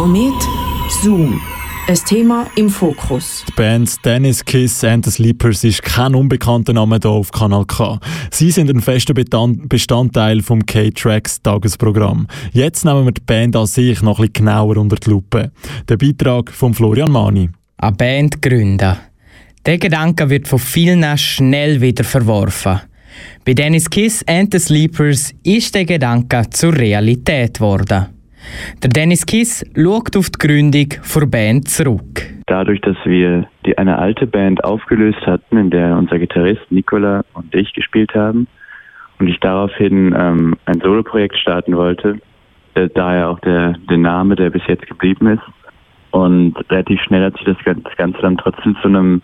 Komet Zoom. Ein Thema im Fokus. Die Band Dennis Kiss and the Sleepers ist kein unbekannter Name hier auf Kanal K. Sie sind ein fester Bestandteil vom K-Tracks Tagesprogramm. Jetzt nehmen wir die Band an sich noch ein bisschen genauer unter die Lupe. Der Beitrag von Florian Mani. Eine Band gründen. Der Gedanke wird von vielen schnell wieder verworfen. Bei Dennis Kiss and the Sleepers ist der Gedanke zur Realität geworden. Der Dennis Kiss schaut auf die Gründung der Band zurück. Dadurch, dass wir die, eine alte Band aufgelöst hatten, in der unser Gitarrist Nicola und ich gespielt haben, und ich daraufhin ähm, ein Soloprojekt starten wollte, äh, daher auch der, der Name, der bis jetzt geblieben ist. Und relativ schnell hat sich das, Ganze dann trotzdem zu einem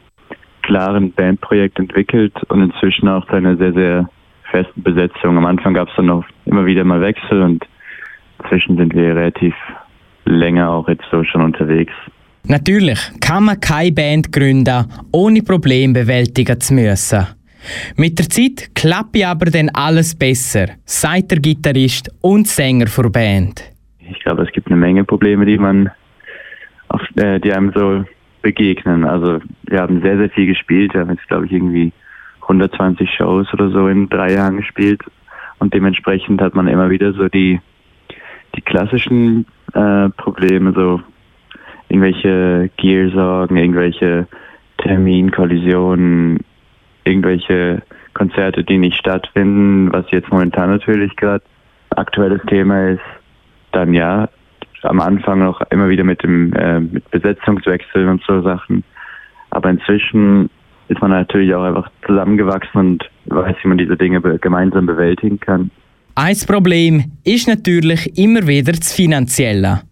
klaren Bandprojekt entwickelt und inzwischen auch zu einer sehr, sehr festen Besetzung. Am Anfang gab es dann noch immer wieder mal Wechsel und inzwischen sind wir relativ länger auch jetzt so schon unterwegs. Natürlich kann man keine Band gründen, ohne Probleme bewältigen zu müssen. Mit der Zeit klappt aber dann alles besser, sagt der Gitarrist und Sänger der Band. Ich glaube, es gibt eine Menge Probleme, die man auf, äh, die einem so begegnen. Also wir haben sehr, sehr viel gespielt. Wir haben jetzt, glaube ich, irgendwie 120 Shows oder so in drei Jahren gespielt. Und dementsprechend hat man immer wieder so die die klassischen äh, Probleme, so irgendwelche Gearsorgen, irgendwelche Terminkollisionen, irgendwelche Konzerte, die nicht stattfinden, was jetzt momentan natürlich gerade aktuelles Thema ist, dann ja, am Anfang noch immer wieder mit dem äh, mit Besetzungswechseln und so Sachen. Aber inzwischen ist man natürlich auch einfach zusammengewachsen und weiß, wie man diese Dinge be gemeinsam bewältigen kann. Ein Problem ist natürlich immer wieder das Finanzielle.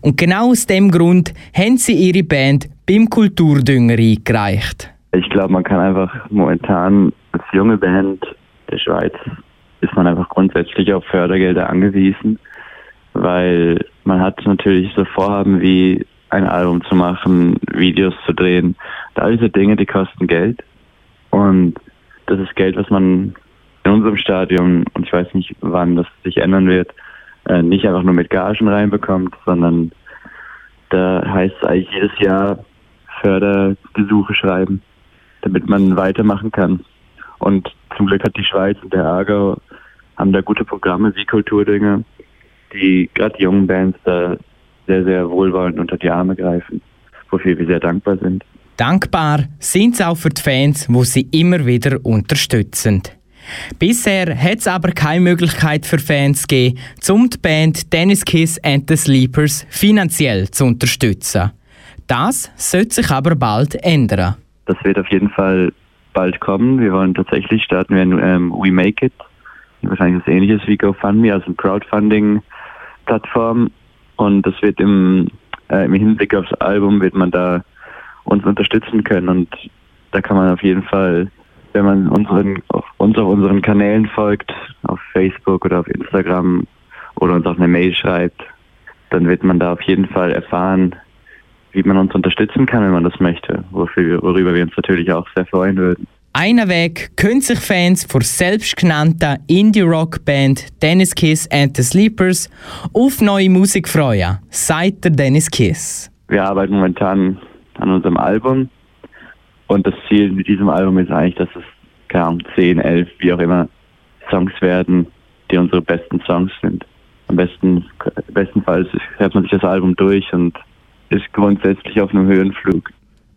Und genau aus dem Grund haben sie ihre Band beim Kulturdünger eingereicht. Ich glaube, man kann einfach momentan als junge Band der Schweiz ist man einfach grundsätzlich auf Fördergelder angewiesen, weil man hat natürlich so Vorhaben wie ein Album zu machen, Videos zu drehen. all diese Dinge, die kosten Geld. Und das ist Geld, was man unserem Stadion, und ich weiß nicht, wann das sich ändern wird, äh, nicht einfach nur mit Gagen reinbekommt, sondern da heißt es eigentlich jedes Jahr Fördergesuche schreiben, damit man weitermachen kann. Und zum Glück hat die Schweiz und der Aargau haben da gute Programme wie Kulturdinge, die gerade jungen Bands da sehr, sehr wohlwollend unter die Arme greifen, wofür wir sehr dankbar sind. Dankbar sind sie auch für die Fans, wo sie immer wieder unterstützen. Bisher hat es aber keine Möglichkeit für Fans gegeben, um die Band Dennis Kiss and the Sleepers finanziell zu unterstützen. Das sollte sich aber bald ändern. Das wird auf jeden Fall bald kommen. Wir wollen tatsächlich starten wir ähm, We Make It. Wahrscheinlich was ähnliches wie GoFundMe, also eine Crowdfunding-Plattform. Und das wird im, äh, im Hinblick aufs Album wird man da uns unterstützen können. Und da kann man auf jeden Fall wenn man unseren, uns auf unseren Kanälen folgt, auf Facebook oder auf Instagram oder uns auch eine Mail schreibt, dann wird man da auf jeden Fall erfahren, wie man uns unterstützen kann, wenn man das möchte, wofür, worüber wir uns natürlich auch sehr freuen würden. Einen Weg können sich Fans vor selbstgenannter Indie-Rock-Band Dennis Kiss and the Sleepers auf neue Musik freuen, sagt der Dennis Kiss. Wir arbeiten momentan an unserem Album und das Ziel mit diesem Album ist eigentlich, dass es keine Ahnung, 10, 11, wie auch immer Songs werden, die unsere besten Songs sind. Am besten, bestenfalls hört man sich das Album durch und ist grundsätzlich auf einem Höhenflug.